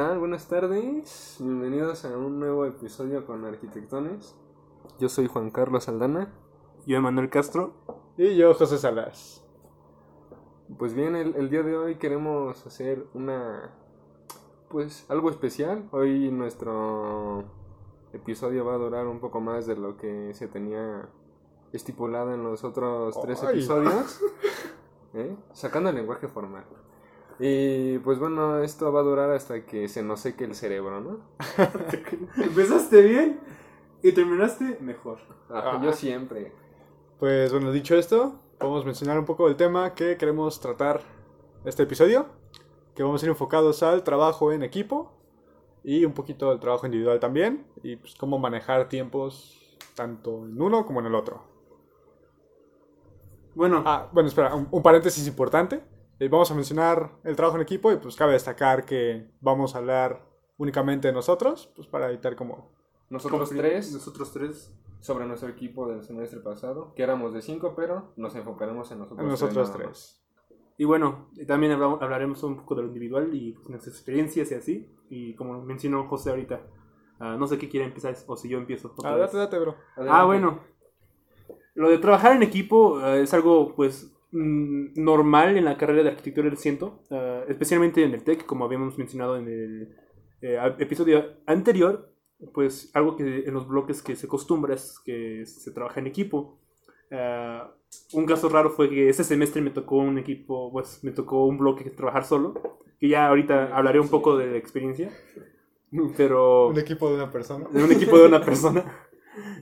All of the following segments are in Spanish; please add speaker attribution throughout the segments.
Speaker 1: tal? Buenas tardes. Bienvenidos a un nuevo episodio con Arquitectones. Yo soy Juan Carlos Aldana.
Speaker 2: Yo, Emanuel Castro.
Speaker 3: Y yo, José Salas.
Speaker 1: Pues bien, el, el día de hoy queremos hacer una. Pues algo especial. Hoy nuestro episodio va a durar un poco más de lo que se tenía estipulado en los otros tres
Speaker 3: Ay.
Speaker 1: episodios. ¿Eh? Sacando el lenguaje formal. Y pues bueno, esto va a durar hasta que se nos seque el cerebro, ¿no?
Speaker 2: Empezaste bien y terminaste mejor.
Speaker 1: Ah,
Speaker 3: Ah.
Speaker 1: Yo siempre.
Speaker 3: Pues bueno, dicho esto, vamos a mencionar un poco del tema que queremos tratar este episodio, que vamos a ir enfocados al trabajo en equipo y un poquito al trabajo individual también, y pues cómo manejar tiempos tanto en uno como en el otro.
Speaker 2: Bueno,
Speaker 3: Ah, bueno, espera, un, un paréntesis importante. Eh, vamos a mencionar el trabajo en equipo y pues cabe destacar que vamos a hablar únicamente de nosotros, pues para evitar como...
Speaker 1: Nosotros tres
Speaker 2: Nosotros tres.
Speaker 1: sobre nuestro equipo del semestre pasado, que éramos de cinco, pero nos enfocaremos en nosotros,
Speaker 3: En nosotros tres.
Speaker 2: Y bueno, también hablamos- hablaremos un poco de lo individual y pues, nuestras experiencias y así. Y como mencionó José ahorita, ah, no sé qué quiere empezar o si yo empiezo.
Speaker 3: Ah, date, date, bro.
Speaker 1: Adelante.
Speaker 2: Ah, bueno. Lo de trabajar en equipo eh, es algo, pues, mm, normal en la carrera de arquitectura, lo siento. eh, especialmente en el TEC, como habíamos mencionado en el eh, episodio anterior. Pues algo que en los bloques que se acostumbra es que se trabaja en equipo. Eh, un caso raro fue que ese semestre me tocó un equipo, pues me tocó un bloque que trabajar solo. Que ya ahorita hablaré un poco de la experiencia. Pero
Speaker 3: Un equipo de una persona.
Speaker 2: un equipo de una persona.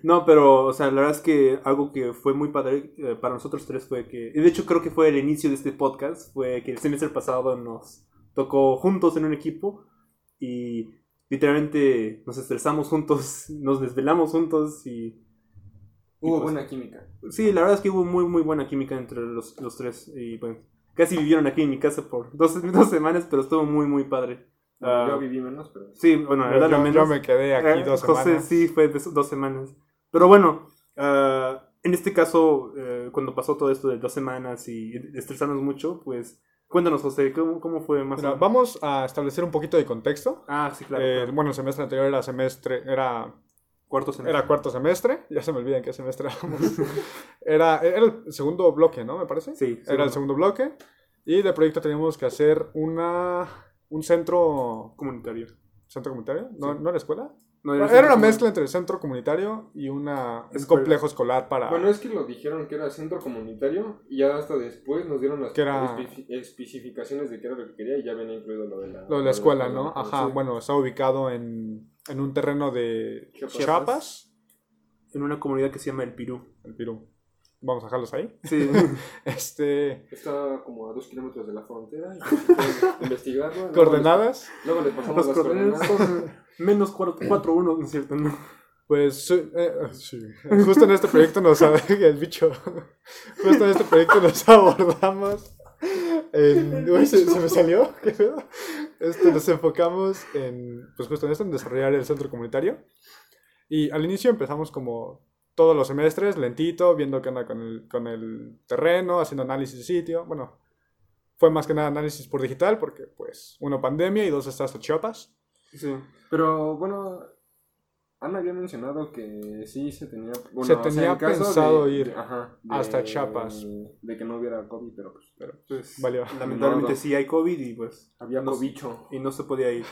Speaker 2: No, pero, o sea, la verdad es que algo que fue muy padre eh, para nosotros tres fue que, y de hecho creo que fue el inicio de este podcast, fue que el semestre pasado nos tocó juntos en un equipo y literalmente nos estresamos juntos, nos desvelamos juntos y...
Speaker 1: Hubo
Speaker 2: y pues-
Speaker 1: buena química.
Speaker 2: Sí, la verdad es que hubo muy, muy buena química entre los, los tres y bueno, casi vivieron aquí en mi casa por dos, dos semanas, pero estuvo muy, muy padre. Ah,
Speaker 1: yo viví menos, pero...
Speaker 2: Sí, bueno, la
Speaker 3: Yo,
Speaker 2: verdad, lo
Speaker 3: yo-
Speaker 2: menos.
Speaker 3: yo me quedé aquí
Speaker 2: Eh,
Speaker 3: dos
Speaker 2: José
Speaker 3: semanas.
Speaker 2: sí fue dos semanas. Pero bueno, ah, en este caso, eh, cuando pasó todo esto de dos semanas y estresarnos mucho, pues cuéntanos, José, ¿cómo, cómo fue más
Speaker 3: Mira,
Speaker 2: o menos?
Speaker 3: vamos a establecer un poquito de contexto.
Speaker 2: Ah, sí, claro.
Speaker 3: Eh,
Speaker 2: claro.
Speaker 3: Bueno, el semestre anterior era semestre, era,
Speaker 2: Cuarto semestre.
Speaker 3: era cuarto semestre, ya se me olvida en qué semestre éramos. era, era el segundo bloque, ¿no? Me parece.
Speaker 2: Sí,
Speaker 3: Era el segundo bloque. Y de proyecto teníamos que hacer una, un centro,
Speaker 2: comunitario.
Speaker 3: centro comunitario, ¿no,
Speaker 2: Sí.
Speaker 3: ¿no era escuela?
Speaker 2: No,
Speaker 3: Era, una mezcla entre centro comunitario y una, un
Speaker 2: Escuela.
Speaker 3: complejo escolar para...
Speaker 1: Bueno, es que lo dijeron que era centro comunitario y ya hasta después nos dieron las
Speaker 3: era-
Speaker 1: especificaciones de qué era lo que quería y ya venía incluido lo de la...
Speaker 3: Lo de la escuela, ¿no? Ajá,
Speaker 1: sí.
Speaker 3: bueno, está ubicado en, en un terreno de
Speaker 1: Chiapas.
Speaker 3: Chiapas,
Speaker 2: En una comunidad que se llama El Pirú.
Speaker 3: el Pirú. Vamos a dejarlos ahí.
Speaker 2: Sí.
Speaker 3: Este,
Speaker 1: Está como a dos kilómetros de la frontera y investigarlo.
Speaker 3: Coordenadas.
Speaker 1: Luego les pasamos las
Speaker 2: coordenadas menos 4-1, ¿no es cierto? No.
Speaker 3: Pues sí, eh, sí. justo en este proyecto nos el bicho. Justo en este proyecto nos abordamos. En, uy, ¿se, se me salió? ¿Qué pedo? Este, nos enfocamos en, pues justo en esto, en desarrollar el centro comunitario. Y al inicio empezamos como todos los semestres, lentito, viendo qué onda con el, con el terreno, haciendo análisis de sitio. Bueno, fue más que nada análisis por digital, porque pues, uno pandemia y dos estás a Chiapas.
Speaker 2: Sí.
Speaker 1: Pero bueno, Ana había mencionado que sí se tenía... Bueno,
Speaker 3: Se
Speaker 1: o sea,
Speaker 3: tenía
Speaker 1: en caso
Speaker 3: pensado
Speaker 1: de-
Speaker 3: ir
Speaker 1: de- ajá,
Speaker 3: hasta Chiapas.
Speaker 1: De que no hubiera COVID, pero pues
Speaker 3: Pero
Speaker 2: Pues,
Speaker 3: valió.
Speaker 2: lamentablemente
Speaker 1: Modo.
Speaker 2: sí hay COVID y pues
Speaker 1: había
Speaker 2: No
Speaker 1: cobicho.
Speaker 2: y no se podía ir.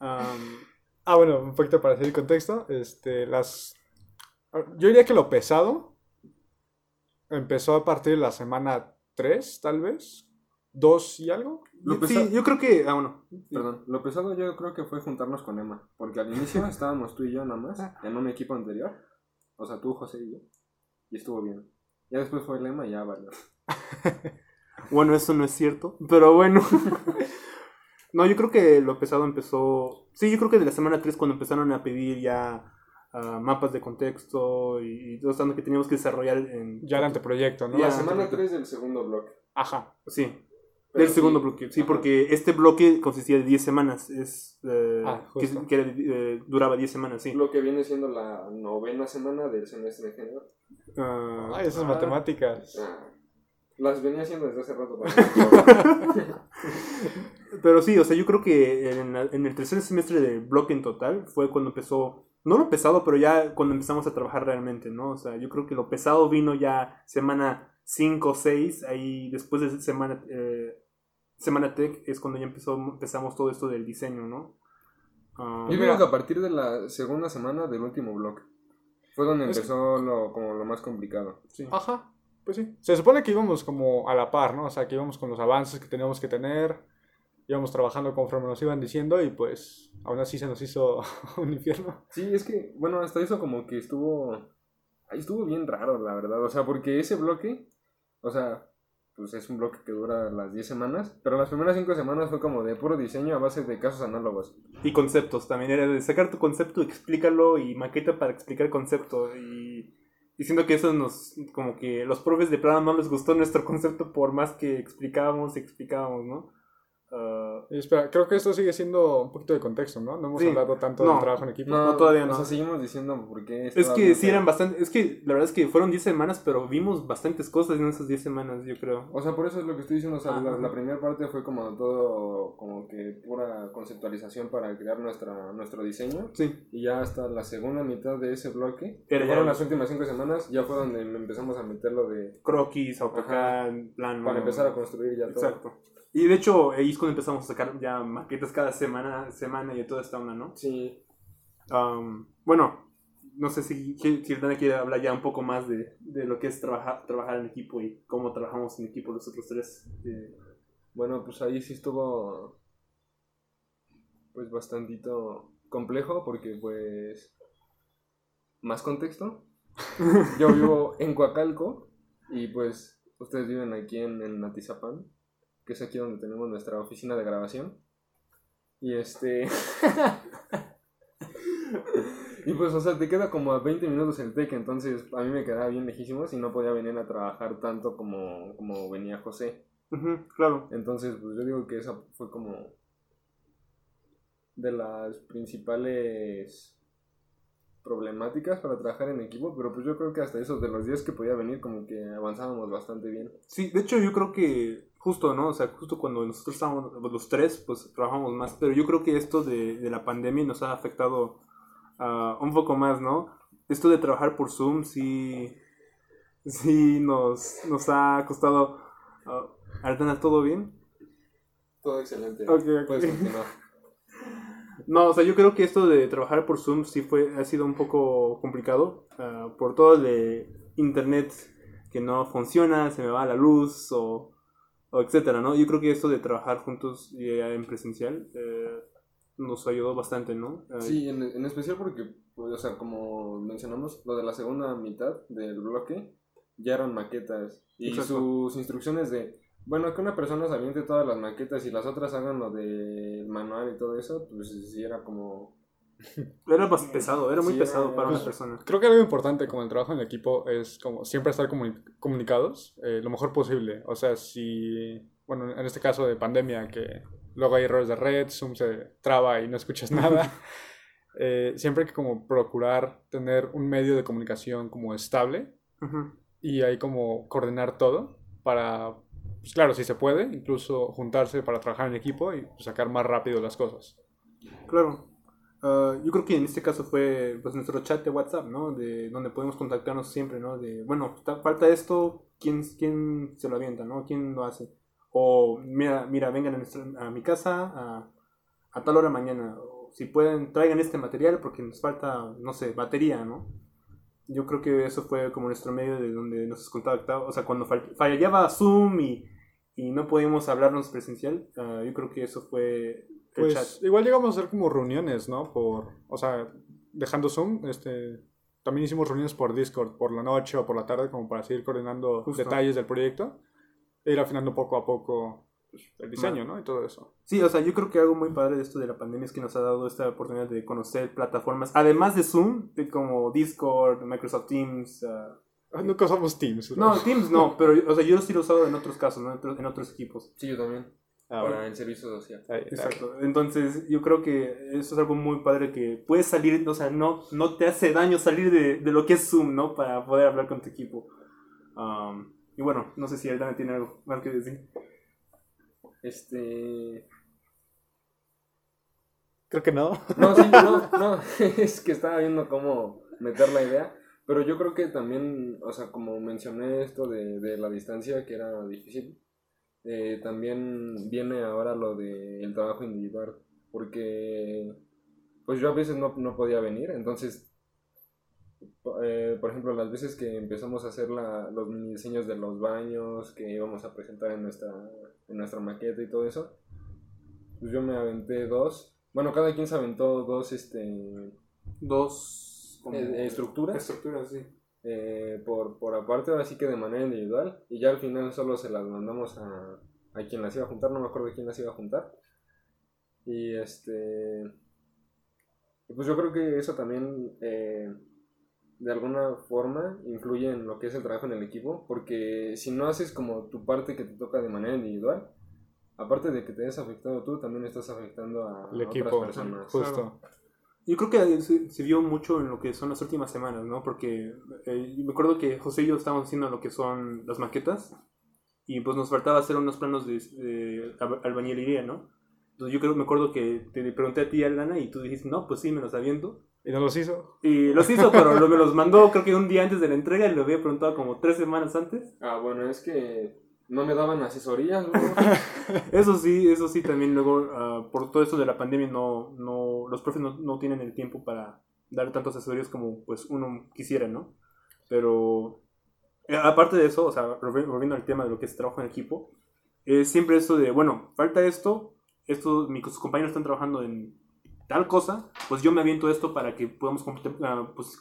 Speaker 2: Am,
Speaker 3: Ah, bueno, un poquito para hacer el contexto. Este, las. Yo diría que lo pesado empezó a partir de la semana 3, tal vez. 2 y algo.
Speaker 1: Lo
Speaker 2: sí, yo creo que. Ah, bueno.
Speaker 1: Perdón, lo pesado yo creo que fue juntarnos con Emma, porque al inicio estábamos tú y yo nada más en un equipo anterior, o sea, tú, José y yo, y estuvo bien. Ya después fue el Emma y ya valió.
Speaker 2: Bueno, eso no es cierto, pero bueno. no, yo creo que lo pesado empezó. Sí, yo creo que de la semana 3 cuando empezaron a pedir ya ah, mapas de contexto y, y todo esto que teníamos que desarrollar en.
Speaker 3: Ya el anteproyecto, ¿no?
Speaker 1: La semana 3 del segundo bloque.
Speaker 3: Ajá.
Speaker 2: Sí,
Speaker 1: Pero
Speaker 2: del segundo bloque. Sí,
Speaker 1: ajá.
Speaker 2: porque este bloque consistía de 10 semanas. Es, eh,
Speaker 3: Ah,
Speaker 2: que,
Speaker 3: justo.
Speaker 2: que era, eh, duraba 10 semanas, sí.
Speaker 1: Lo que viene siendo la novena semana del semestre en general.
Speaker 2: Ah,
Speaker 3: Ay, esas
Speaker 1: Ah.
Speaker 3: matemáticas.
Speaker 1: Ah, las venía haciendo desde hace rato. para-
Speaker 2: pero sí, o sea, yo creo que en, la- en el tercer semestre de bloque en total fue cuando empezó, no lo pesado, pero ya cuando empezamos a trabajar realmente, ¿no? O sea, yo creo que lo pesado vino ya semana 5 o 6, ahí después de semana, eh, semana tech es cuando ya empezó, empezamos todo esto del diseño, ¿no? Ah,
Speaker 1: Yo creo que a partir de la segunda semana del último bloque fue donde
Speaker 3: Es-
Speaker 1: empezó lo, como lo más complicado.
Speaker 2: sí.
Speaker 3: Ajá, pues sí. Se supone que íbamos como a la par, ¿no? O sea, que íbamos con los avances que teníamos que tener, íbamos trabajando conforme nos iban diciendo y pues aún así se nos hizo un infierno.
Speaker 1: Sí, es que, bueno, hasta eso como que estuvo... Ahí estuvo bien raro, la verdad. O sea, porque ese bloque, o sea, pues es un bloque que dura las 10 semanas, pero las primeras 5 semanas fue como de puro diseño a base de casos análogos.
Speaker 2: Y conceptos también, era de sacar tu concepto, explícalo y maqueta para explicar concepto. Y diciendo que eso nos, como que los profes de plano no les gustó nuestro concepto por más que explicábamos y explicábamos, ¿no? Ah,
Speaker 3: Y espera, creo que esto sigue siendo un poquito de contexto, ¿no? No hemos
Speaker 2: Sí.
Speaker 3: hablado tanto
Speaker 2: No.
Speaker 3: del trabajo en equipo.
Speaker 2: No, todavía no.
Speaker 1: O sea, seguimos diciendo por qué...
Speaker 2: es que sí eran bastante, es que la verdad es que fueron 10 semanas, pero vimos bastantes cosas en esas 10 semanas, yo creo.
Speaker 1: O sea, por eso es lo que estoy diciendo. O sea, la,
Speaker 2: Ajá.
Speaker 1: la primera parte fue como todo, como que pura conceptualización para crear nuestra, nuestro diseño.
Speaker 2: Sí,
Speaker 1: Y ya hasta la segunda mitad de ese bloque,
Speaker 2: Era ya-
Speaker 1: fueron las últimas cinco semanas, ya fue donde empezamos a meterlo de...
Speaker 2: croquis, AutoCAD, plano.
Speaker 1: Para empezar a construir ya todo.
Speaker 2: Exacto. Y de hecho, ahí es cuando empezamos a sacar ya maquetas cada semana, semana y toda esta onda, ¿no?
Speaker 1: Sí.
Speaker 2: Um, bueno, no sé si, si quiere hablar ya un poco más de, de lo que es trabajar, trabajar en equipo y cómo trabajamos en equipo los otros tres. Eh,
Speaker 1: Bueno, pues ahí sí estuvo pues bastantito complejo porque pues más contexto. Yo vivo en Coacalco y pues ustedes viven aquí en, en que es aquí donde tenemos nuestra oficina de grabación. Y este... y pues, o sea, te queda como a 20 minutos el TEC, entonces a mí me quedaba bien lejísimos y no podía venir a trabajar tanto como, como venía José.
Speaker 2: ujú, claro.
Speaker 1: Entonces, pues yo digo que esa fue como de las principales problemáticas para trabajar en equipo, pero pues yo creo que hasta esos de los días que podía venir como que avanzábamos bastante bien.
Speaker 2: Sí, de hecho yo creo que justo, ¿no? O sea, justo cuando nosotros estábamos los tres, pues trabajamos más, pero yo creo que esto de, de la pandemia nos ha afectado ah, un poco más, ¿no? Esto de trabajar por Zoom sí, sí nos, nos ha costado... Ardana, ¿todo bien?
Speaker 1: Todo excelente.
Speaker 2: Ok, ok.
Speaker 1: Puedes continuar.
Speaker 2: No, o sea, yo creo que esto de trabajar por Zoom sí fue, ha sido un poco complicado ah, por todo el de internet que no funciona, se me va la luz o, o etcétera, ¿no? Yo creo que esto de trabajar juntos ya en presencial eh, nos ayudó bastante, ¿no? Ah,
Speaker 1: Sí, en, en especial porque, pues, o sea, como mencionamos, lo de la segunda mitad del bloque ya eran maquetas y
Speaker 2: Exacto.
Speaker 1: sus instrucciones de, bueno, que una persona se aviente todas las maquetas y las otras hagan lo del manual y todo eso, pues sí era como...
Speaker 2: Era más pesado, era muy
Speaker 1: Sí,
Speaker 2: pesado
Speaker 1: era-
Speaker 2: para una
Speaker 3: pues,
Speaker 2: persona.
Speaker 3: Creo que algo importante como el trabajo en equipo es como siempre estar comuni- comunicados eh, lo mejor posible. O sea, si, bueno, en este caso de pandemia, que luego hay errores de red, Zoom se traba y no escuchas nada, eh, siempre hay que como procurar tener un medio de comunicación como estable
Speaker 2: Ujú.
Speaker 3: y ahí como coordinar todo para, pues claro, si se puede, incluso juntarse para trabajar en equipo y pues, sacar más rápido las cosas.
Speaker 2: Claro. Ah, yo creo que en este caso fue pues nuestro chat de WhatsApp, ¿no? De donde podemos contactarnos siempre, ¿no? De, bueno, ta- falta esto, ¿quién, quién se lo avienta, ¿no? ¿Quién lo hace? O, mira, mira vengan a, nuestra- a mi casa a, tal hora mañana. O, si pueden, traigan este material porque nos falta, no sé, batería, ¿no? Yo creo que eso fue como nuestro medio de donde nos contactábamos. O sea, cuando fall- fallaba Zoom y, y no podíamos hablarnos presencial, ah, yo creo que eso fue chat.
Speaker 3: Pues igual llegamos a hacer como reuniones, ¿no? Por, o sea, dejando Zoom, este, también hicimos reuniones por Discord por la noche o por la tarde como para seguir coordinando
Speaker 2: Justo.
Speaker 3: detalles del proyecto e ir afinando poco a poco pues, el diseño, ¿no? Y todo eso.
Speaker 2: Sí, o sea, yo creo que algo muy padre de esto de la pandemia es que nos ha dado esta oportunidad de conocer plataformas, además de Zoom, de como Discord, Microsoft Teams. Ah,
Speaker 3: Nunca usamos Teams.
Speaker 2: No, Teams no, pero o sea, yo sí lo he usado en otros casos, ¿no? en otros equipos.
Speaker 1: Sí, yo también,
Speaker 3: Ah,
Speaker 1: para
Speaker 3: bueno.
Speaker 1: el servicio social.
Speaker 2: Exacto. Entonces, yo creo que eso es algo muy padre que puedes salir, o sea, no, no te hace daño salir de, de lo que es Zoom, ¿no? Para poder hablar con tu equipo. Um, y bueno, no sé si Aldana tiene algo más que decir.
Speaker 1: Este...
Speaker 3: Creo que no.
Speaker 1: No, sí, no, no, es que estaba viendo cómo meter la idea, pero yo creo que también, o sea, como mencioné esto de, de la distancia, que era difícil, eh, también viene ahora lo del trabajo individual, porque pues yo a veces no, no podía venir, entonces, eh, por ejemplo, las veces que empezamos a hacer la, los mini diseños de los baños que íbamos a presentar en nuestra, en nuestra maqueta y todo eso, pues yo me aventé dos, bueno, cada quien se aventó dos, este,
Speaker 2: Dos como
Speaker 1: eh, estructuras.
Speaker 2: estructuras, sí.
Speaker 1: Eh, por, por aparte, ahora sí que de manera individual, y ya al final solo se las mandamos a, a quien las iba a juntar, no me acuerdo quién las iba a juntar. Y este. Pues yo creo que eso también eh, de alguna forma influye en lo que es el trabajo en el equipo, porque si no haces como tu parte que te toca de manera individual, aparte de que te hayas afectado tú, también estás afectando a,
Speaker 3: El
Speaker 1: a
Speaker 3: equipo,
Speaker 1: otras personas.
Speaker 3: justo.
Speaker 2: Yo creo que se, se vio mucho en lo que son las últimas semanas, ¿no? Porque eh, me acuerdo que José y yo estábamos haciendo lo que son las maquetas y pues nos faltaba hacer unos planos de, de alba- albañilería, ¿no? Entonces yo creo, me acuerdo que te pregunté a ti, Alana, y tú dijiste, no, pues sí, me los aviento.
Speaker 3: ¿Y no los hizo?
Speaker 2: Y los hizo, pero lo- me los mandó creo que un día antes de la entrega y lo había preguntado como tres semanas antes.
Speaker 1: Ah, bueno, es que no me daban asesorías, luego.
Speaker 2: Eso sí, eso sí, también luego, ah, por todo esto de la pandemia, no, no, los profes no, no tienen el tiempo para dar tantos asesorías como pues uno quisiera, ¿no? Pero eh, aparte de eso, o sea, volvi- volviendo al tema de lo que es trabajo en equipo, es siempre esto de, bueno, falta esto, esto, mis compañeros están trabajando en tal cosa, pues yo me aviento esto para que podamos ah, pues,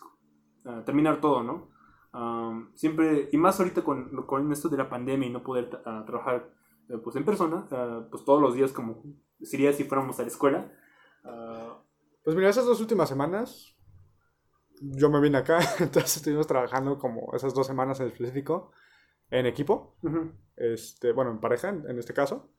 Speaker 2: ah, terminar todo, ¿no? Ah, siempre, y más ahorita con, con esto de la pandemia y no poder ah, trabajar eh, pues en persona, ah, pues todos los días como sería si fuéramos a la escuela. ah,
Speaker 3: Pues mira, esas dos últimas semanas, yo me vine acá, entonces estuvimos trabajando como esas dos semanas en específico en equipo,
Speaker 2: ujú,
Speaker 3: este, bueno, en pareja en, en este caso.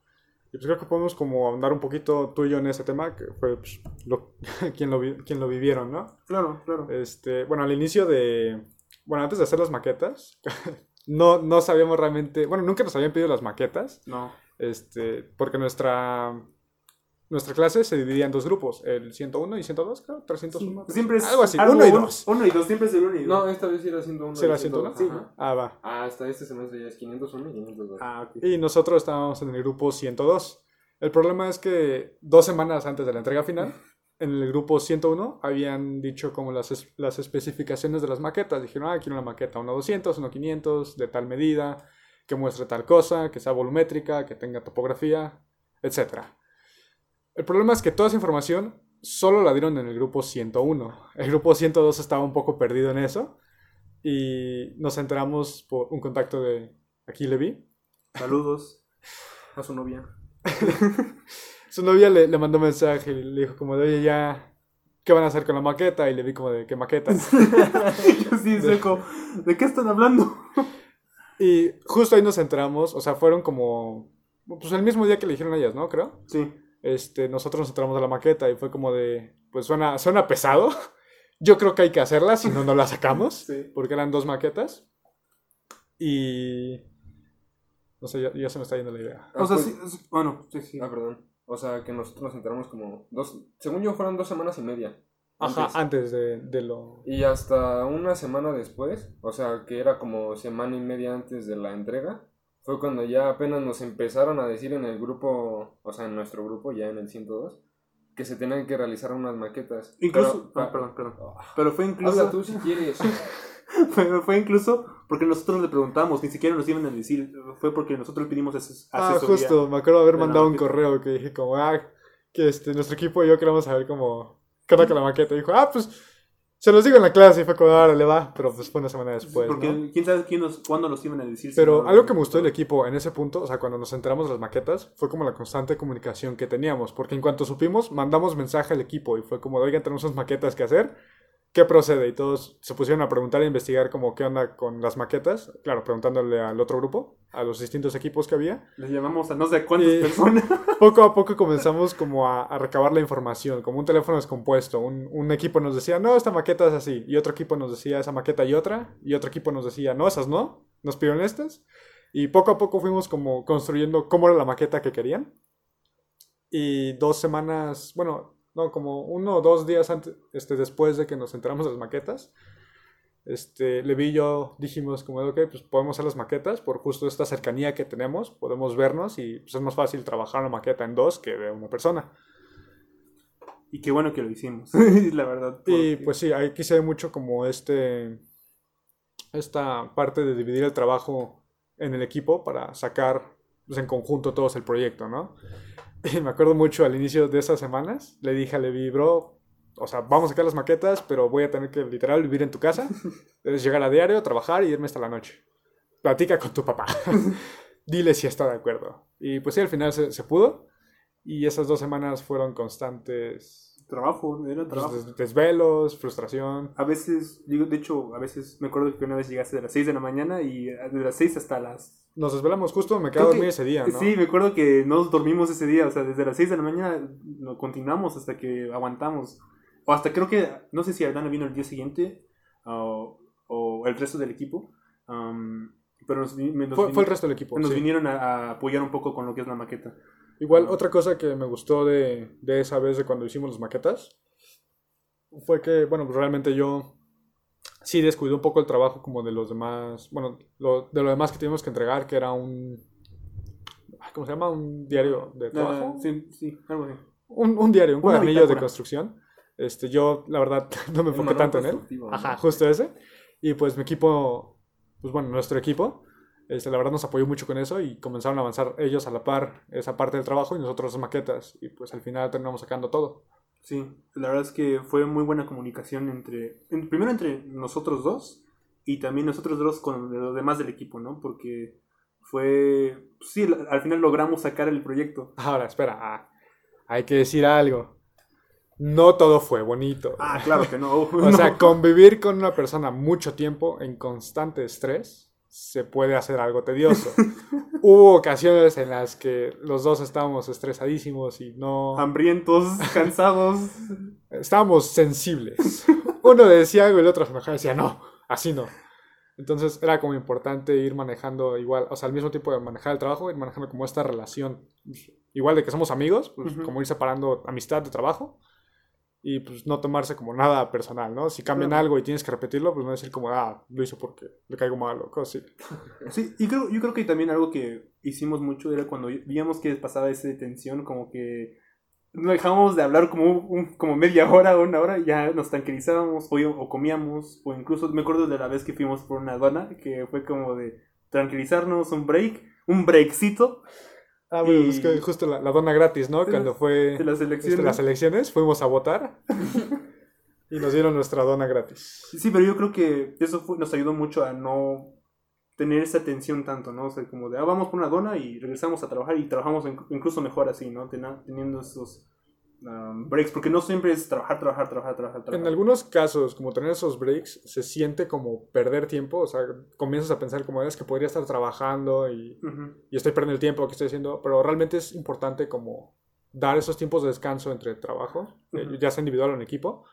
Speaker 3: Y pues creo que podemos como andar un poquito tú y yo en ese tema, que fue pues, lo, quien, lo, quien lo vivieron, ¿no?
Speaker 2: Claro, claro.
Speaker 3: Este, bueno, al inicio de, bueno, antes de hacer las maquetas, no, no sabíamos realmente, bueno, nunca nos habían pedido las maquetas,
Speaker 2: No.
Speaker 3: este, porque nuestra, nuestra clase se dividía en dos grupos, el 101 y 102, creo, 301.
Speaker 2: Siempre es
Speaker 3: Algo así, uno y dos.
Speaker 2: Uno y dos, siempre es el uno y dos.
Speaker 1: No, esta vez sí era 101.
Speaker 3: ¿Sí era
Speaker 1: y
Speaker 3: 101?
Speaker 1: Sí. Ajá.
Speaker 3: Ah, va.
Speaker 1: Ah, hasta este semestre ya es 501 y 502.
Speaker 2: Ah, ok.
Speaker 3: Y nosotros estábamos en el grupo 102. El problema es que dos semanas antes de la entrega final, en el grupo 101 habían dicho como las, es- las especificaciones de las maquetas. Dijeron, ah, quiero una maqueta 1.200, 1.500, de tal medida, que muestre tal cosa, que sea volumétrica, que tenga topografía, etc. El problema es que toda esa información solo la dieron en el grupo 101. El grupo 102 estaba un poco perdido en eso. Y nos enteramos por un contacto de aquí Levi,
Speaker 2: Saludos a su novia.
Speaker 3: Su novia le, le mandó un mensaje y le dijo como de, oye, ya, ¿qué van a hacer con la maqueta? Y le vi como de, ¿qué maqueta?
Speaker 2: Yo sí, seco. ¿De qué están hablando?
Speaker 3: y justo ahí nos entramos, o sea, fueron como, pues el mismo día que le dijeron a ellas, ¿no? Creo.
Speaker 2: Sí.
Speaker 3: Este, nosotros nos entramos a la maqueta y fue como de, pues suena, suena pesado. Yo creo que hay que hacerla, si no, no la sacamos.
Speaker 2: Sí.
Speaker 3: Porque eran dos maquetas. Y... No sé, ya, ya se me está yendo la idea.
Speaker 1: Ah,
Speaker 2: O sea,
Speaker 1: pues-
Speaker 2: sí, sí, bueno, sí, sí.
Speaker 1: Ah, perdón. O sea, que nosotros nos enteramos como dos... Según yo, fueron dos semanas y media.
Speaker 3: Ajá,
Speaker 1: antes.
Speaker 3: antes de, de lo...
Speaker 1: Y hasta una semana después, o sea, que era como semana y media antes de la entrega, fue cuando ya apenas nos empezaron a decir en el grupo, o sea, en nuestro grupo, ya en el 102, que se tenían que realizar unas maquetas.
Speaker 2: Incluso,
Speaker 1: Pero-
Speaker 2: ah, perdón, perdón.
Speaker 1: Ah,
Speaker 2: Pero fue incluso,
Speaker 1: Habla tú si quieres.
Speaker 2: fue, fue incluso porque nosotros le preguntamos, ni siquiera nos iban a decir, fue porque nosotros pedimos ases-
Speaker 3: Ah,
Speaker 2: asesoría.
Speaker 3: justo, me acuerdo de haber mandado un correo que dije como, ah, que este, nuestro equipo y yo queremos saber como, qué onda con la maqueta. Y dijo, ah, pues, se los digo en la clase y fue como, ahora le va, pero pues fue una semana después,
Speaker 2: porque
Speaker 3: ¿no?
Speaker 2: quién sabe quién nos, cuándo nos iban a decir.
Speaker 3: Pero algo que me gustó del equipo en ese punto, o sea, cuando nos enteramos de las maquetas, fue como la constante comunicación que teníamos, porque en cuanto supimos, mandamos mensaje al equipo y fue como, oigan, tenemos unas maquetas que hacer, ¿qué procede? Y todos se pusieron a preguntar e investigar como qué onda con las maquetas, claro, preguntándole al otro grupo, a los distintos equipos que había.
Speaker 2: Les llamamos a no sé cuántas
Speaker 3: Y-
Speaker 2: personas.
Speaker 3: Poco a poco comenzamos como a, a recabar la información, como un teléfono descompuesto. Un, un equipo nos decía, no, esta maqueta es así. Y otro equipo nos decía esa maqueta y otra. Y otro equipo nos decía, no, esas no. Nos pidieron estas. Y poco a poco fuimos como construyendo cómo era la maqueta que querían. Y dos semanas, bueno, no, como uno o dos días antes, este, después de que nos enteramos de las maquetas, este, Levi y yo dijimos como, ok, pues podemos hacer las maquetas por justo esta cercanía que tenemos, podemos vernos y pues, es más fácil trabajar una maqueta en dos que de una persona.
Speaker 2: Y qué bueno que lo hicimos, la verdad.
Speaker 3: Y pues sí, ahí quise mucho como este, esta parte de dividir el trabajo en el equipo para sacar pues, en conjunto todos el proyecto, ¿no? Y me acuerdo mucho al inicio de esas semanas, le dije a Levi, bro, o sea, vamos a sacar las maquetas, pero voy a tener que literal vivir en tu casa, debes llegar a diario, trabajar y irme hasta la noche. Platica con tu papá, dile si está de acuerdo. Y pues sí, al final se, se pudo y esas dos semanas fueron constantes
Speaker 2: Trabajo, era
Speaker 3: pues,
Speaker 2: trabajo.
Speaker 3: des- desvelos, frustración.
Speaker 2: A veces, digo, de hecho, a veces me acuerdo que una vez llegaste de las 6 de la mañana y de las 6 hasta las...
Speaker 3: Nos desvelamos justo, me quedé a
Speaker 2: Creo que-
Speaker 3: dormir ese día, ¿no?
Speaker 2: Sí, me acuerdo que no dormimos ese día, o sea, desde las 6 de la mañana no continuamos hasta que aguantamos. O hasta creo que, no sé si Aldana vino el día siguiente o, o el resto del equipo, am, pero nos, nos
Speaker 3: fue,
Speaker 2: vin-
Speaker 3: fue el resto del equipo.
Speaker 2: nos
Speaker 3: sí.
Speaker 2: vinieron a, a apoyar un poco con lo que es la maqueta.
Speaker 3: Igual,
Speaker 2: Ah.
Speaker 3: otra cosa que me gustó de, de esa vez de cuando hicimos las maquetas fue que, bueno, pues realmente yo sí descuidé un poco el trabajo como de los demás, bueno, lo- de lo demás que tuvimos que entregar, que era un, ¿cómo se llama? Un diario de trabajo.
Speaker 2: Ah, sí, sí, algo así.
Speaker 3: Un, un diario, un
Speaker 2: Una
Speaker 3: cuadernillo de construcción. Este, yo, la verdad, no me enfoqué tanto en él. Ajá, justo ese. Y pues mi equipo, pues bueno, nuestro equipo, este, la verdad nos apoyó mucho con eso y comenzaron a avanzar ellos a la par esa parte del trabajo y nosotros las maquetas. Y pues al final terminamos sacando todo.
Speaker 2: Sí, la verdad es que fue muy buena comunicación entre, en- primero entre nosotros dos y también nosotros dos con los demás del equipo, ¿no? Porque fue, sí, la- al final logramos sacar el proyecto.
Speaker 3: Ahora, espera, ah, hay que decir algo. No todo fue bonito.
Speaker 2: Ah, claro que no.
Speaker 3: O sea, convivir con una persona mucho tiempo en constante estrés se puede hacer algo tedioso. Hubo ocasiones en las que los dos estábamos estresadísimos y no...
Speaker 2: hambrientos, cansados.
Speaker 3: Estábamos sensibles. Uno decía algo y el otro se enojaba y decía, no, así no. Entonces era como importante ir manejando igual, o sea, al mismo tiempo de manejar el trabajo, ir manejando como esta relación. Igual de que somos amigos, pues
Speaker 2: Ujú.
Speaker 3: como ir separando amistad de trabajo y pues no tomarse como nada personal, ¿no? Si cambian
Speaker 2: Claro.
Speaker 3: algo y tienes que repetirlo, pues no decir como, ah, lo hizo porque le caigo mal o cosas así.
Speaker 2: Sí, y creo, yo creo que también algo que hicimos mucho era cuando veíamos que pasaba esa tensión, como que no dejábamos de hablar como, un- como media hora o una hora, ya nos tranquilizábamos o, o comíamos, o incluso me acuerdo de la vez que fuimos por una aduana, que fue como de tranquilizarnos, un break, un breakcito
Speaker 3: Ah, bueno,
Speaker 2: Y-
Speaker 3: es que justo la, la dona gratis, ¿no? Cuando fue
Speaker 2: de las
Speaker 3: este,
Speaker 2: elecciones.
Speaker 3: las elecciones, fuimos a votar y nos dieron nuestra dona gratis.
Speaker 2: Sí, pero yo creo que eso fue- nos ayudó mucho a no tener esa tensión tanto, ¿no? O sea, como de, ah, vamos por una dona y regresamos a trabajar y trabajamos in- incluso mejor así, ¿no? Tena- teniendo esos um, breaks, porque no siempre es trabajar, trabajar, trabajar, trabajar, trabajar.
Speaker 3: En algunos casos, como tener esos breaks, se siente como perder tiempo, o sea, comienzas a pensar como es que podría estar trabajando y,
Speaker 2: Ujú.
Speaker 3: y estoy perdiendo el tiempo que estoy haciendo, pero realmente es importante como dar esos tiempos de descanso entre trabajo, eh,
Speaker 2: Ujú.
Speaker 3: ya sea individual o en equipo,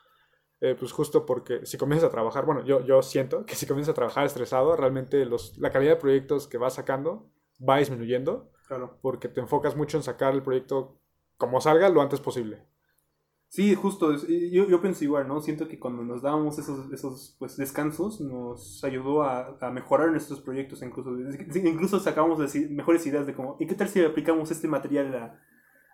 Speaker 3: eh, pues justo porque si comienzas a trabajar, bueno, yo, yo siento que si comienzas a trabajar estresado, realmente los, la calidad de proyectos que vas sacando va disminuyendo
Speaker 2: Claro.
Speaker 3: porque te enfocas mucho en sacar el proyecto como salga lo antes posible.
Speaker 2: Sí, justo, yo, yo pienso igual, ¿no? Siento que cuando nos dábamos esos, esos pues, descansos nos ayudó a, a mejorar nuestros proyectos, incluso, incluso sacamos mejores ideas de cómo, ¿y qué tal si aplicamos este material a,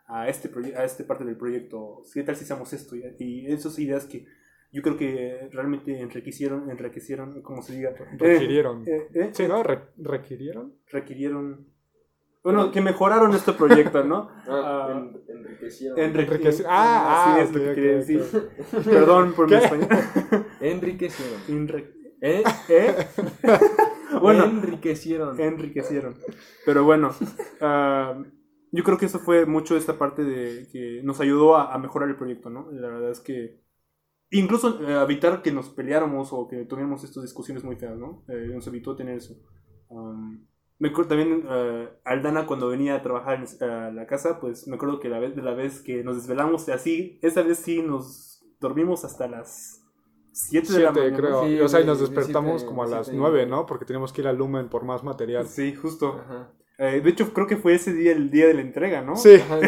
Speaker 2: a, este, a este parte del proyecto? ¿Qué tal si hacemos esto? Y, y esas ideas que yo creo que realmente enriquecieron, enriquecieron, como se diga,
Speaker 3: Requirieron.
Speaker 2: eh, eh,
Speaker 3: Sí, ¿no? Re- ¿Requirieron?
Speaker 2: requirieron, bueno, que mejoraron nuestro proyecto, ¿no?
Speaker 1: Ah,
Speaker 2: Ah,
Speaker 1: en- enriquecieron.
Speaker 2: Enrique-
Speaker 3: Enriqueci- Ah,
Speaker 2: sí,
Speaker 3: ah,
Speaker 2: es lo que quería decir. Perdón por mi español.
Speaker 1: Enriquecieron.
Speaker 2: Enri-
Speaker 1: ¿Eh?
Speaker 2: ¿Eh? bueno,
Speaker 1: enriquecieron.
Speaker 2: enriquecieron. Pero bueno, ah, yo creo que eso fue mucho esta parte de que nos ayudó a, a mejorar el proyecto, ¿no? La verdad es que incluso eh, evitar que nos peleáramos o que tuviéramos estas discusiones muy feas, ¿no? Eh, nos evitó tener eso. Um, me acuerdo también eh, Aldana cuando venía a trabajar en a la casa, pues me acuerdo que la vez de la vez que nos desvelamos así, esa vez sí nos dormimos hasta las 7 de la
Speaker 3: Siete,
Speaker 2: mañana.
Speaker 3: creo.
Speaker 1: Sí,
Speaker 3: y, o sea, y nos
Speaker 1: de
Speaker 3: despertamos
Speaker 1: siete-
Speaker 3: como a las
Speaker 1: siete y
Speaker 3: nueve,
Speaker 1: media.
Speaker 3: ¿no? Porque teníamos que ir al Lumen por más material.
Speaker 2: Sí, justo.
Speaker 1: Ajá.
Speaker 2: Eh, de hecho, creo que fue ese día el día de la entrega, ¿no?
Speaker 3: Sí,
Speaker 1: Ajá,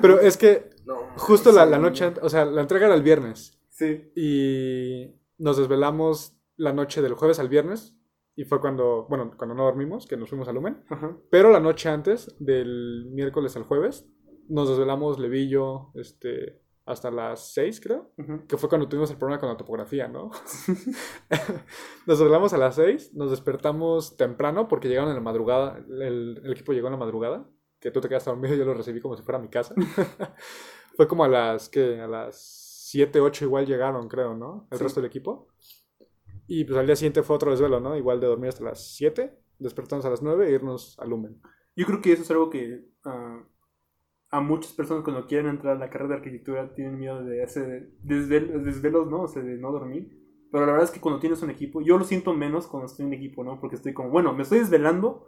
Speaker 3: pero es que
Speaker 1: No,
Speaker 3: justo la, la noche, o sea, la entrega era el viernes
Speaker 2: Sí.
Speaker 3: y nos desvelamos la noche del jueves al viernes y fue cuando, bueno, cuando no dormimos, que nos fuimos a Lumen,
Speaker 2: Ajá.
Speaker 3: pero la noche antes del miércoles al jueves nos desvelamos Levillo, este, hasta las 6 creo. Que fue cuando tuvimos el problema con la topografía, ¿no? nos desvelamos a las 6, nos despertamos temprano porque llegaron en la madrugada, el, el equipo llegó en la madrugada, que tú te quedaste dormido y yo lo recibí como si fuera mi casa. fue como a las, que A las 7, 8 igual llegaron, creo, ¿no? El
Speaker 2: Sí.
Speaker 3: resto del equipo. Y pues al día siguiente fue otro desvelo, ¿no? Igual de dormir hasta las 7, despertamos a las 9 e irnos a Lumen.
Speaker 2: Yo creo que eso es algo que ah, a muchas personas cuando quieren entrar a la carrera de arquitectura tienen miedo de hacer desvel- desvelos, ¿no? O sea, de no dormir. Pero la verdad es que cuando tienes un equipo, yo lo siento menos cuando estoy en equipo, ¿no? Porque estoy como, bueno, me estoy desvelando,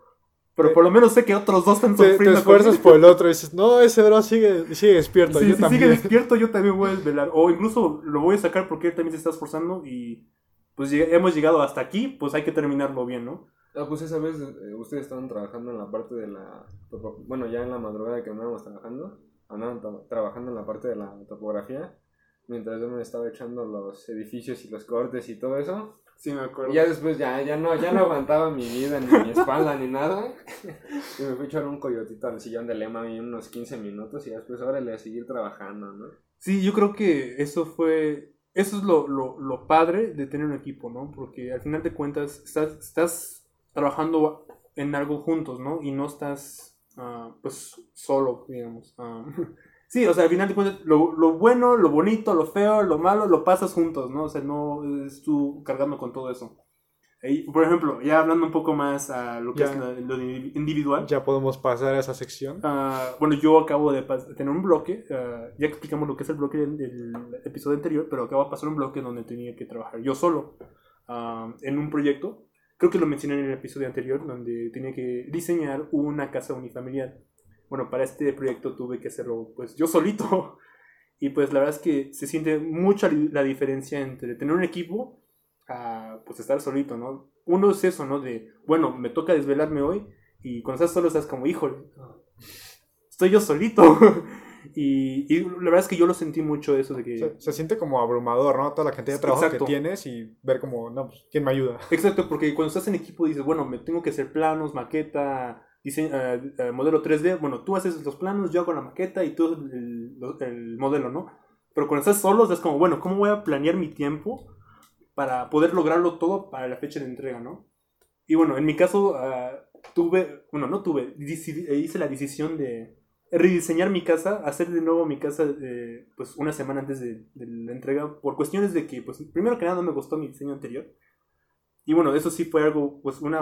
Speaker 2: pero
Speaker 3: Te-
Speaker 2: por lo menos sé que otros dos están
Speaker 3: Te, te
Speaker 2: sufriendo.
Speaker 3: esfuerzas por el otro y dices, no, ese bro sigue, sigue despierto.
Speaker 2: Sí,
Speaker 3: yo
Speaker 2: si
Speaker 3: también.
Speaker 2: sigue despierto, yo también voy a desvelar. O incluso lo voy a sacar porque él también se está esforzando y pues lleg- hemos llegado hasta aquí, pues hay que terminarlo bien, ¿no?
Speaker 1: Ah, pues esa vez eh, ustedes estaban trabajando en la parte de la... Bueno, ya en la madrugada que andábamos trabajando, andaban tra- trabajando en la parte de la topografía, mientras yo me estaba echando los edificios y los cortes y todo eso.
Speaker 2: Sí, me acuerdo.
Speaker 1: Y ya después ya, ya, no, ya no aguantaba mi vida, ni mi espalda, ni nada. Y me fui a echar un coyotito al sillón de lema y unos 15 minutos y después órale a seguir trabajando, ¿no?
Speaker 2: Sí, yo creo que eso fue. Eso es lo, lo, lo padre de tener un equipo, ¿no? Porque al final de cuentas estás, estás trabajando en algo juntos, ¿no? Y no estás, ah, pues, solo, digamos. Ah, sí, o sea, al final de cuentas, lo, lo bueno, lo bonito, lo feo, lo malo, lo pasas juntos, ¿no? O sea, no es tú cargando con todo eso. Por ejemplo, ya hablando un poco más a lo que
Speaker 3: Ya.
Speaker 2: es lo individual.
Speaker 3: Ya podemos pasar a esa sección.
Speaker 2: Ah, bueno, yo acabo de tener un bloque, ah, ya explicamos lo que es el bloque del, del episodio anterior, pero acabo de pasar un bloque donde tenía que trabajar yo solo ah, en un proyecto. Creo que lo mencioné en el episodio anterior, donde tenía que diseñar una casa unifamiliar. Bueno, para este proyecto tuve que hacerlo pues yo solito. Y pues la verdad es que se siente mucha la diferencia entre tener un equipo a pues estar solito, ¿no? Uno es eso, ¿no? De, bueno, me toca desvelarme hoy y cuando estás solo estás como, híjole, estoy yo solito. y, y la verdad es que yo lo sentí mucho eso de que...
Speaker 3: Se, se siente como abrumador, ¿no? Toda la cantidad de trabajo
Speaker 2: Exacto.
Speaker 3: que tienes y ver como, no, pues, ¿quién me ayuda?
Speaker 2: Exacto, porque cuando estás en equipo dices, bueno, me tengo que hacer planos, maqueta, dise- eh, eh, modelo 3D. Bueno, tú haces los planos, yo hago la maqueta y tú el, el modelo, ¿no? Pero cuando estás solo es como, bueno, ¿cómo voy a planear mi tiempo para poder lograrlo todo para la fecha de entrega, ¿no? Y bueno, en mi caso ah, tuve, bueno, no tuve, eh, hice la decisión de rediseñar mi casa, hacer de nuevo mi casa eh, pues una semana antes de, la entrega, por cuestiones de que, pues primero que nada no me gustó mi diseño anterior. Y bueno, eso sí fue algo, pues una,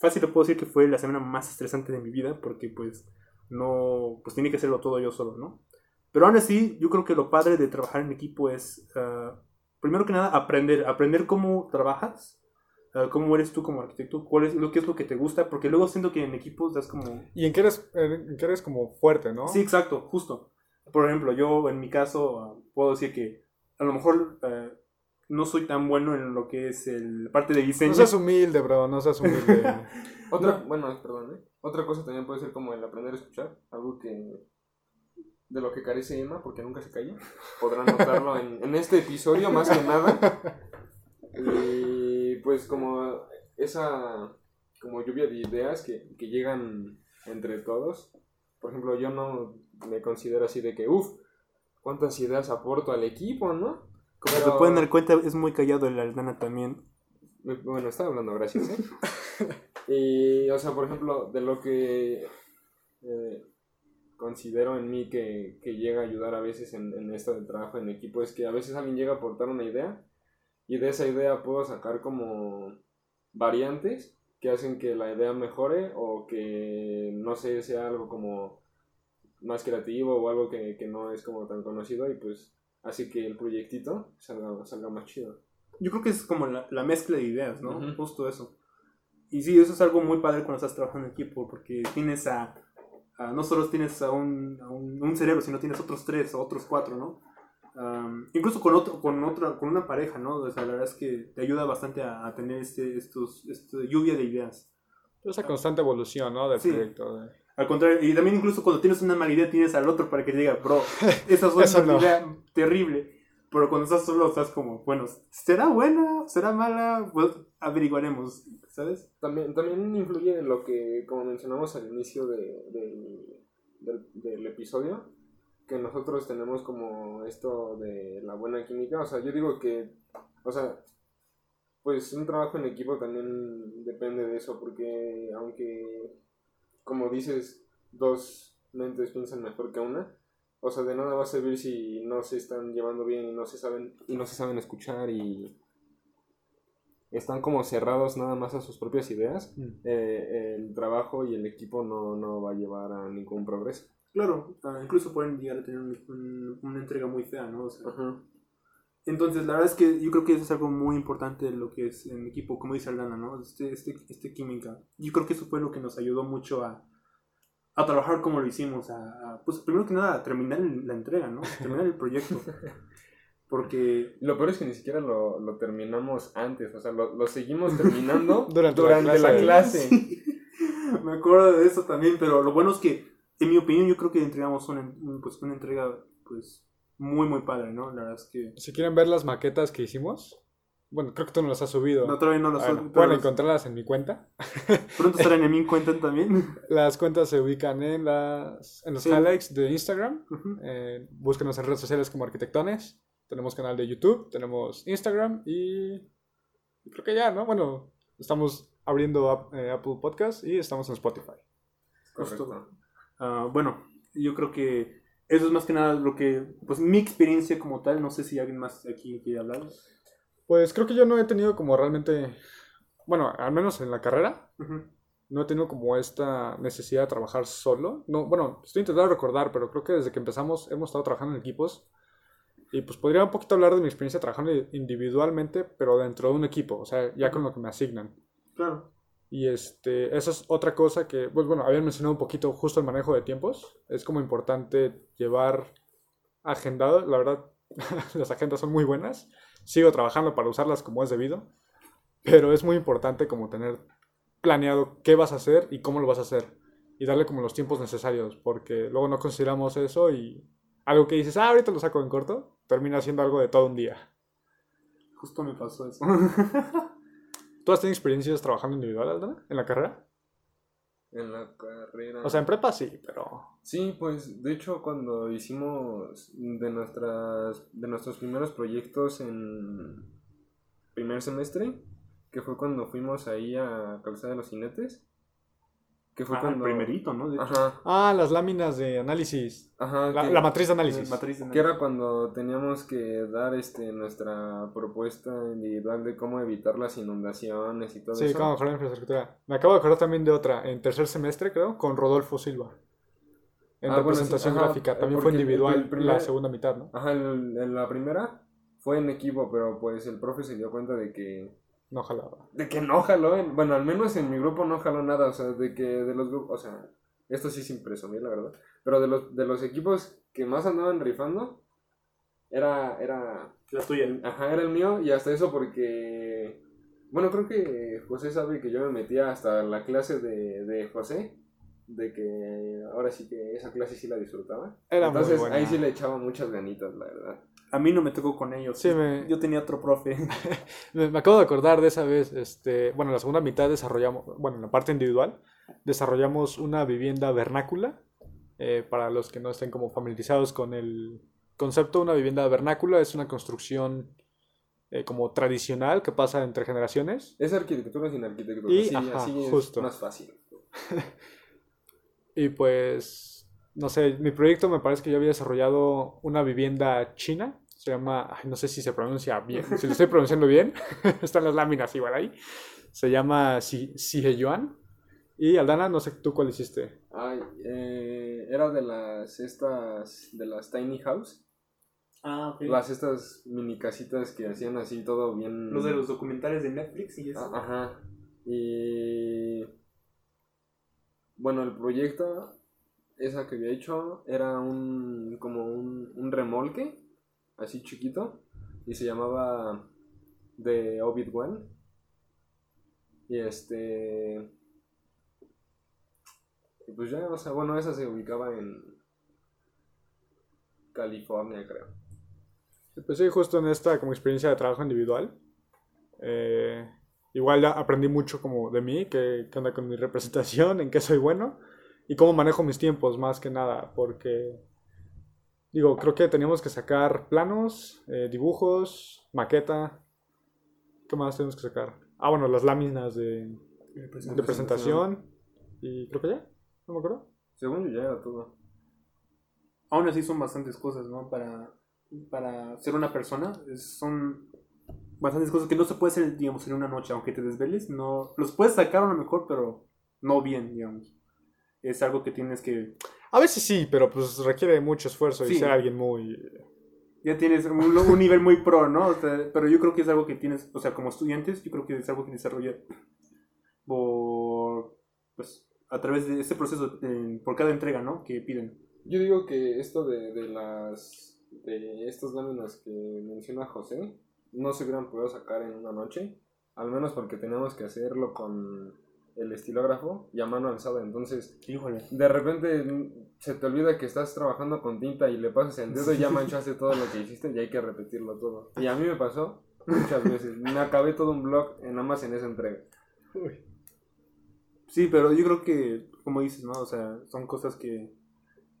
Speaker 2: fácil lo puedo decir que fue la semana más estresante de mi vida, porque pues no, pues tenía que hacerlo todo yo solo, ¿no? Pero aún así, yo creo que lo padre de trabajar en equipo es, ah, primero que nada, aprender, aprender cómo trabajas, cómo eres tú como arquitecto, cuál es lo que es lo que te gusta, porque luego siento que en equipos das como...
Speaker 3: Y en qué eres, en qué eres como fuerte, ¿no?
Speaker 2: Sí, exacto, justo. Por ejemplo, yo en mi caso ah, puedo decir que a lo mejor ah, no soy tan bueno en lo que es el, la parte de diseño.
Speaker 3: No seas humilde, bro, no seas humilde.
Speaker 1: Otra,
Speaker 2: No.
Speaker 1: bueno, perdón, ¿eh? Otra cosa también puede ser como el aprender a escuchar, algo que de lo que carece Emma, porque nunca se calla. Podrán notarlo en, en este episodio más que nada. Y pues como esa como lluvia de ideas que, que llegan entre todos. Por ejemplo, yo no me considero así de que, uff, cuántas ideas aporto al equipo, ¿no?
Speaker 2: Como
Speaker 1: Pero-
Speaker 2: se pueden dar cuenta, es muy callado el Aldana también.
Speaker 1: Bueno, estaba hablando, gracias. ¿eh? y, o sea, por ejemplo, de lo que eh, considero en mí que, que llega a ayudar a veces en, en esto del trabajo en equipo es que a veces alguien llega a aportar una idea y de esa idea puedo sacar como variantes que hacen que la idea mejore o que, no sé, sea algo como más creativo o algo que, que no es como tan conocido y pues hace que el proyectito salga, salga más chido.
Speaker 2: Yo creo que es como la, la mezcla de ideas, ¿no? Justo eso. Y sí, eso es algo muy padre cuando estás trabajando en equipo, porque tienes a, a- no solo tienes a un, a un, un cerebro, sino tienes otros tres o otros cuatro, ¿no? Am, incluso con otro, con otra, con una pareja, ¿no? O sea, la verdad es que te ayuda bastante a, a tener este, estos, esta lluvia de ideas.
Speaker 3: Esa constante evolución, ¿no? Del
Speaker 2: Sí.
Speaker 3: proyecto. de-
Speaker 2: Al contrario, y también incluso cuando tienes una mala idea tienes al otro para que te diga, bro, esa fue una
Speaker 3: no.
Speaker 2: idea terrible. Pero cuando estás solo estás como, bueno, ¿será buena? ¿Será mala? Pues averiguaremos, ¿sabes?
Speaker 1: También, también influye lo que, como mencionamos al inicio de, de- del, del episodio, que nosotros tenemos como esto de la buena química. O sea, yo digo que, o sea, pues un trabajo en equipo también depende de eso, porque aunque, como dices, dos mentes piensan mejor que una, o sea, de nada va a servir si no se están llevando bien y no se saben, y no se saben escuchar y están como cerrados nada más a sus propias ideas,
Speaker 3: Mm.
Speaker 1: eh, el trabajo y el equipo no, no va a llevar a ningún progreso.
Speaker 2: Claro, ah, incluso pueden llegar a tener un- un- una entrega muy fea, ¿no? O sea,
Speaker 1: Ajá.
Speaker 2: Entonces, la verdad es que yo creo que eso es algo muy importante de lo que es en equipo, como dice Aldana, ¿no? Este, este, este química. Yo creo que eso fue lo que nos ayudó mucho a, a trabajar como lo hicimos, a, a, pues primero que nada a terminar la entrega, ¿no? Terminar el proyecto. Porque,
Speaker 1: Lo peor es que ni siquiera lo, lo terminamos antes, o sea, lo, lo seguimos terminando
Speaker 3: Durante
Speaker 1: durante,
Speaker 3: la
Speaker 1: la
Speaker 3: clase.
Speaker 1: clase.
Speaker 2: me acuerdo de eso también, pero lo bueno es que, en mi opinión, yo creo que entregamos una, un- pues, una entrega, pues, muy, muy padre, ¿no? La verdad es que...
Speaker 3: Si quieren ver las maquetas que hicimos, bueno, creo que tú no las has subido.
Speaker 2: No, todavía no lo
Speaker 3: Bueno, pueden encontrarlas en mi cuenta.
Speaker 2: Pronto estarán en mi cuenta también.
Speaker 3: Las cuentas se ubican en, las, en los
Speaker 2: Sí.
Speaker 3: highlights de Instagram. Eh, búsquenos en redes sociales como Arquitectones. Tenemos canal de YouTube, tenemos Instagram y creo que ya, ¿no? Bueno, estamos abriendo eh, Apple Podcast y estamos en Spotify.
Speaker 1: Correcto.
Speaker 2: Ah, bueno, yo creo que eso es más que nada lo que, pues mi experiencia como tal, no sé si alguien más aquí quiere hablar.
Speaker 3: Pues creo que yo no he tenido como realmente, bueno, al menos en la carrera, no he tenido como esta necesidad de trabajar solo. No, bueno, estoy intentando recordar, pero creo que desde que empezamos hemos estado trabajando en equipos. Y pues podría un poquito hablar de mi experiencia trabajando individualmente, pero dentro de un equipo, o sea, ya con lo que me asignan.
Speaker 2: Claro.
Speaker 3: Y este, esa es otra cosa que, pues bueno, habían mencionado un poquito justo el manejo de tiempos. Es como importante llevar agendado, la verdad, las agendas son muy buenas. Sigo trabajando para usarlas como es debido, pero es muy importante como tener planeado qué vas a hacer y cómo lo vas a hacer. Y darle como los tiempos necesarios, porque luego no consideramos eso y algo que dices, ah, ahorita lo saco en corto, termina siendo algo de todo un día.
Speaker 2: Justo me pasó eso.
Speaker 3: ¿Tú has tenido experiencias trabajando individual, Aldana, en la carrera?
Speaker 1: En la carrera.
Speaker 3: O sea, en prepa sí, pero...
Speaker 1: Sí, pues de hecho cuando hicimos de nuestras de nuestros primeros proyectos en primer semestre, que fue cuando fuimos ahí a Calzada de los Jinetes, que fue
Speaker 2: Ah,
Speaker 1: cuando
Speaker 2: el primerito, ¿no?
Speaker 1: Ajá,
Speaker 3: Ah, las láminas de análisis.
Speaker 1: ajá,
Speaker 3: La,
Speaker 1: que,
Speaker 3: la matriz de análisis.
Speaker 2: Matriz de
Speaker 1: que era cuando teníamos que dar este nuestra propuesta individual de cómo evitar las inundaciones y todo
Speaker 3: Sí,
Speaker 1: eso.
Speaker 3: cómo mejorar la infraestructura. Me acabo de acordar también de otra, en tercer semestre, creo, con Rodolfo Silva. En
Speaker 1: Ah, bueno, sí,
Speaker 3: representación gráfica. También fue
Speaker 1: el-
Speaker 3: individual
Speaker 1: el primer-
Speaker 3: la segunda mitad, ¿no?
Speaker 1: Ajá, el- en la primera fue en equipo, pero pues el profe se dio cuenta de que
Speaker 3: No jalaba.
Speaker 1: De que no jaló, en- bueno, al menos en mi grupo no jaló nada, o sea, de que de los grupos, o sea, esto sí sin presumir, la verdad, pero de los, de los equipos que más andaban rifando, era, era,
Speaker 2: La tuya.
Speaker 1: ajá, era el mío, y hasta eso porque, bueno, creo que José sabe que yo me metía hasta la clase de, de José, de que ahora sí que esa clase sí la disfrutaba.
Speaker 3: Era muy
Speaker 1: Entonces
Speaker 3: buena.
Speaker 1: ahí sí le echaba muchas ganitas, la verdad.
Speaker 2: A mí no me tocó con ellos.
Speaker 3: Sí, me-
Speaker 2: Yo tenía otro profe.
Speaker 3: Me, me acabo de acordar de esa vez, este, bueno, en la segunda mitad desarrollamos, bueno, en la parte individual, desarrollamos una vivienda vernácula. Eh, para los que no estén como familiarizados con el concepto, una vivienda vernácula es una construcción eh, como tradicional que pasa entre generaciones.
Speaker 1: Es arquitectura sin arquitectura,
Speaker 3: Y,
Speaker 1: sí,
Speaker 3: ajá,
Speaker 1: así es
Speaker 3: justo.
Speaker 1: más fácil.
Speaker 3: Y pues, no sé, mi proyecto me parece que yo había desarrollado una vivienda china. Se llama, ay, no sé si se pronuncia bien, si lo estoy pronunciando bien, están las láminas igual ahí. Se llama Si- Siheyuan. Y Aldana, no sé tú cuál hiciste.
Speaker 1: Ay, eh, era de las estas de las tiny house,
Speaker 2: Ah, ok.
Speaker 1: las estas mini casitas que hacían así todo bien.
Speaker 2: Los de los documentales de Netflix y eso.
Speaker 1: Ah, Ajá. Y bueno, el proyecto esa que había hecho era un como un, un remolque así chiquito y se llamaba The Ovid One. Y este Y pues ya, o sea, bueno, esa se ubicaba en California, creo.
Speaker 3: Pues sí, justo en esta como experiencia de trabajo individual. eh, igual ya aprendí mucho como de mí, qué, qué onda con mi representación, en qué soy bueno y cómo manejo mis tiempos más que nada, porque digo, creo que teníamos que sacar planos, eh, dibujos, maqueta. ¿Qué más tenemos que sacar? Ah, bueno, las láminas de, de presentación y creo que ya, no me acuerdo.
Speaker 1: Según yo ya era todo.
Speaker 2: Aún así son bastantes cosas, ¿no? Para, para ser una persona, es- son bastantes cosas que no se puede hacer, digamos, en una noche, aunque te desveles, no, los puedes sacar a lo mejor, pero no bien, digamos. Es algo que tienes que,
Speaker 3: A veces sí, pero pues requiere mucho esfuerzo y ser alguien muy...
Speaker 2: ya tienes un, un nivel muy pro, ¿no? O sea, pero yo creo que es algo que tienes, o sea, como estudiantes, yo creo que es algo que desarrolla por, pues, a través de ese proceso, eh, por cada entrega, ¿no? Que piden.
Speaker 1: Yo digo que esto de, de las de estas láminas que menciona José no se hubieran podido sacar en una noche, al menos porque tenemos que hacerlo con el estilógrafo y a mano alzada, entonces
Speaker 2: Híjole.
Speaker 1: de repente se te olvida que estás trabajando con tinta y le pasas el dedo y ya manchaste todo lo que hiciste y hay que repetirlo todo. Y a mí me pasó muchas veces, me acabé todo un blog en nada más en esa entrega.
Speaker 2: Sí, pero yo creo que, como dices, ¿no? O sea, son cosas que,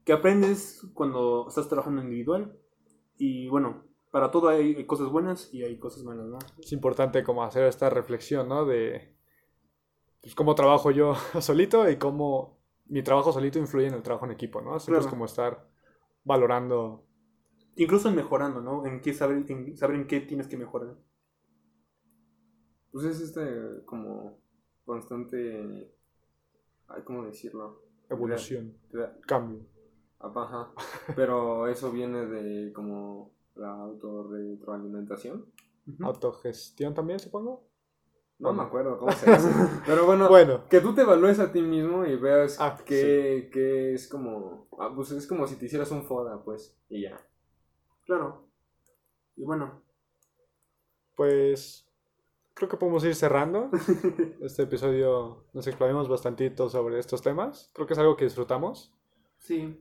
Speaker 2: que aprendes cuando estás trabajando individual. Y bueno, para todo hay, hay cosas buenas y hay cosas malas, ¿no?
Speaker 3: es importante como hacer esta reflexión, ¿no? De pues, cómo trabajo yo solito y cómo mi trabajo solito influye en el trabajo en equipo, ¿no? Siempre es
Speaker 2: Claro.
Speaker 3: como estar valorando.
Speaker 2: Incluso en mejorando, ¿no? En qué saber, en saber en qué tienes que mejorar.
Speaker 1: Pues es este como constante, ay, ¿cómo decirlo?
Speaker 3: Evolución,
Speaker 1: Te da-
Speaker 3: cambio.
Speaker 1: Ajá. Pero eso viene de como la autorretroalimentación.
Speaker 3: Autogestión también, supongo.
Speaker 1: No me acuerdo cómo se dice. Pero bueno,
Speaker 3: Bueno,
Speaker 1: que tú te evalúes a ti mismo y veas
Speaker 3: Ah,
Speaker 1: que, que es como. ah, pues es como si te hicieras un FODA, pues. Y ya.
Speaker 2: Claro. Y bueno,
Speaker 3: pues creo que podemos ir cerrando. Este episodio nos explayamos bastantito sobre estos temas. Creo que es algo que disfrutamos
Speaker 2: sí.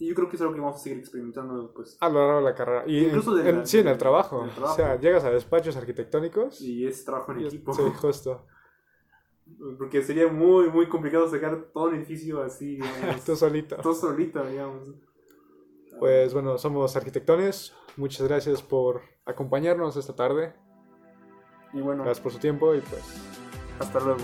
Speaker 2: Y yo creo que es algo que vamos a seguir experimentando, pues.
Speaker 3: a lo largo de la carrera. Y
Speaker 2: Incluso
Speaker 3: en-
Speaker 2: de
Speaker 3: en-
Speaker 2: la-
Speaker 3: sí, en el trabajo.
Speaker 2: del trabajo.
Speaker 3: O sea, llegas a despachos arquitectónicos.
Speaker 2: Y es trabajo en equipo.
Speaker 3: Sí, justo.
Speaker 2: Porque sería muy, muy complicado sacar todo un edificio así, digamos,
Speaker 3: Tú solito.
Speaker 2: todo solito, digamos.
Speaker 3: Pues bueno, somos arquitectones. Muchas gracias por acompañarnos esta tarde.
Speaker 2: Y bueno,
Speaker 3: Gracias por su tiempo y pues
Speaker 2: hasta luego.